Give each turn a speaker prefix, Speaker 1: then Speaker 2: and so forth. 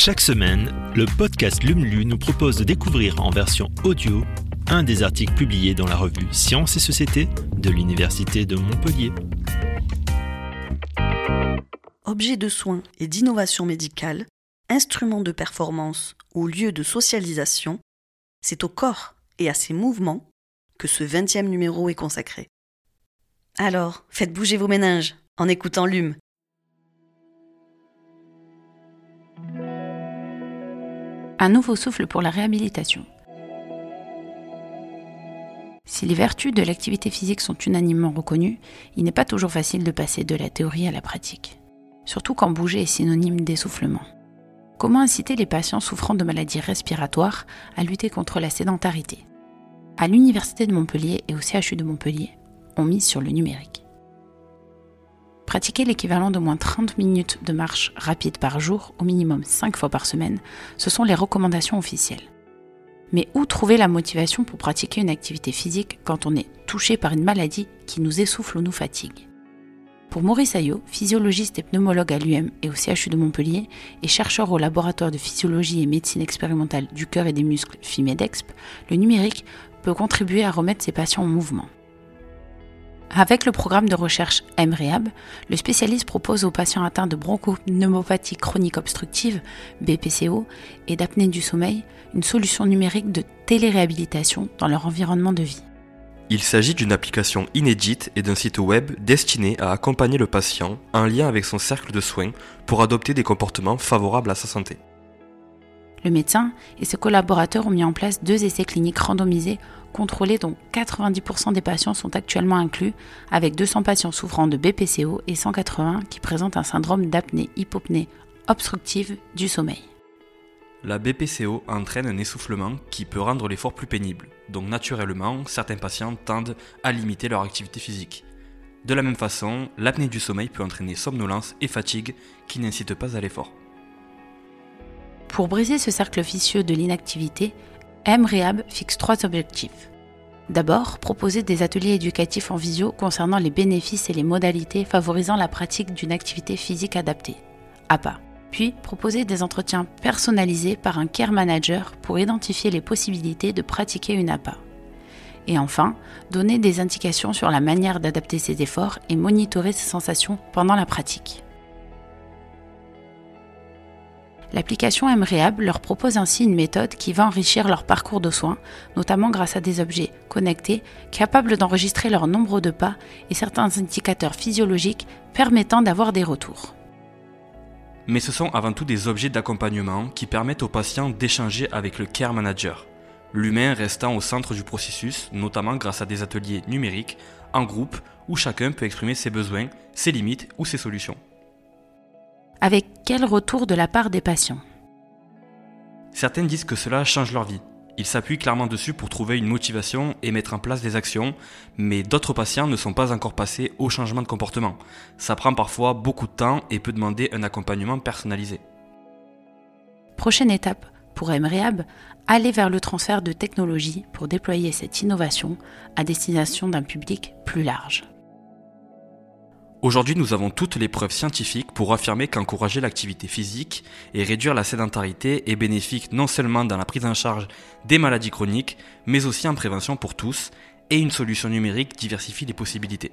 Speaker 1: Chaque semaine, le podcast LUMLU nous propose de découvrir en version audio un des articles publiés dans la revue Sciences et Société de l'Université de Montpellier.
Speaker 2: Objets de soins et d'innovation médicale, instruments de performance ou lieux de socialisation, c'est au corps et à ses mouvements que ce 20e numéro est consacré. Alors, faites bouger vos méninges en écoutant LUM.
Speaker 3: Un nouveau souffle pour la réhabilitation. Si les vertus de l'activité physique sont unanimement reconnues, il n'est pas toujours facile de passer de la théorie à la pratique. Surtout quand bouger est synonyme d'essoufflement. Comment inciter les patients souffrant de maladies respiratoires à lutter contre la sédentarité? À l'Université de Montpellier et au CHU de Montpellier, on mise sur le numérique. Pratiquer l'équivalent de moins 30 minutes de marche rapide par jour, au minimum 5 fois par semaine, ce sont les recommandations officielles. Mais où trouver la motivation pour pratiquer une activité physique quand on est touché par une maladie qui nous essouffle ou nous fatigue? Pour Maurice Ayot, physiologiste et pneumologue à l'UM et au CHU de Montpellier et chercheur au laboratoire de physiologie et médecine expérimentale du cœur et des muscles FIMEDEXP, le numérique peut contribuer à remettre ses patients en mouvement. Avec le programme de recherche MREAB, le spécialiste propose aux patients atteints de bronchopneumopathie chronique obstructive, BPCO, et d'apnée du sommeil une solution numérique de téléréhabilitation dans leur environnement de vie.
Speaker 4: Il s'agit d'une application inédite et d'un site web destiné à accompagner le patient en lien avec son cercle de soins pour adopter des comportements favorables à sa santé.
Speaker 3: Le médecin et ses collaborateurs ont mis en place deux essais cliniques randomisés contrôlés dont 90% des patients sont actuellement inclus, avec 200 patients souffrant de BPCO et 180 qui présentent un syndrome d'apnée-hypopnée obstructive du sommeil.
Speaker 4: La BPCO entraîne un essoufflement qui peut rendre l'effort plus pénible, donc naturellement, certains patients tendent à limiter leur activité physique. De la même façon, l'apnée du sommeil peut entraîner somnolence et fatigue qui n'incitent pas à l'effort.
Speaker 3: Pour briser ce cercle vicieux de l'inactivité, MREAB fixe trois objectifs. D'abord, proposer des ateliers éducatifs en visio concernant les bénéfices et les modalités favorisant la pratique d'une activité physique adaptée, APA. Puis, proposer des entretiens personnalisés par un care manager pour identifier les possibilités de pratiquer une APA. Et enfin, donner des indications sur la manière d'adapter ses efforts et monitorer ses sensations pendant la pratique. L'application MREAB leur propose ainsi une méthode qui va enrichir leur parcours de soins, notamment grâce à des objets connectés capables d'enregistrer leur nombre de pas et certains indicateurs physiologiques permettant d'avoir des retours.
Speaker 4: Mais ce sont avant tout des objets d'accompagnement qui permettent aux patients d'échanger avec le care manager, l'humain restant au centre du processus, notamment grâce à des ateliers numériques en groupe où chacun peut exprimer ses besoins, ses limites ou ses solutions.
Speaker 3: Avec quel retour de la part des patients?
Speaker 4: Certains disent que cela change leur vie. Ils s'appuient clairement dessus pour trouver une motivation et mettre en place des actions, mais d'autres patients ne sont pas encore passés au changement de comportement. Ça prend parfois beaucoup de temps et peut demander un accompagnement personnalisé.
Speaker 3: Prochaine étape pour MREAB, aller vers le transfert de technologies pour déployer cette innovation à destination d'un public plus large.
Speaker 4: Aujourd'hui, nous avons toutes les preuves scientifiques pour affirmer qu'encourager l'activité physique et réduire la sédentarité est bénéfique non seulement dans la prise en charge des maladies chroniques, mais aussi en prévention pour tous, et une solution numérique diversifie les possibilités.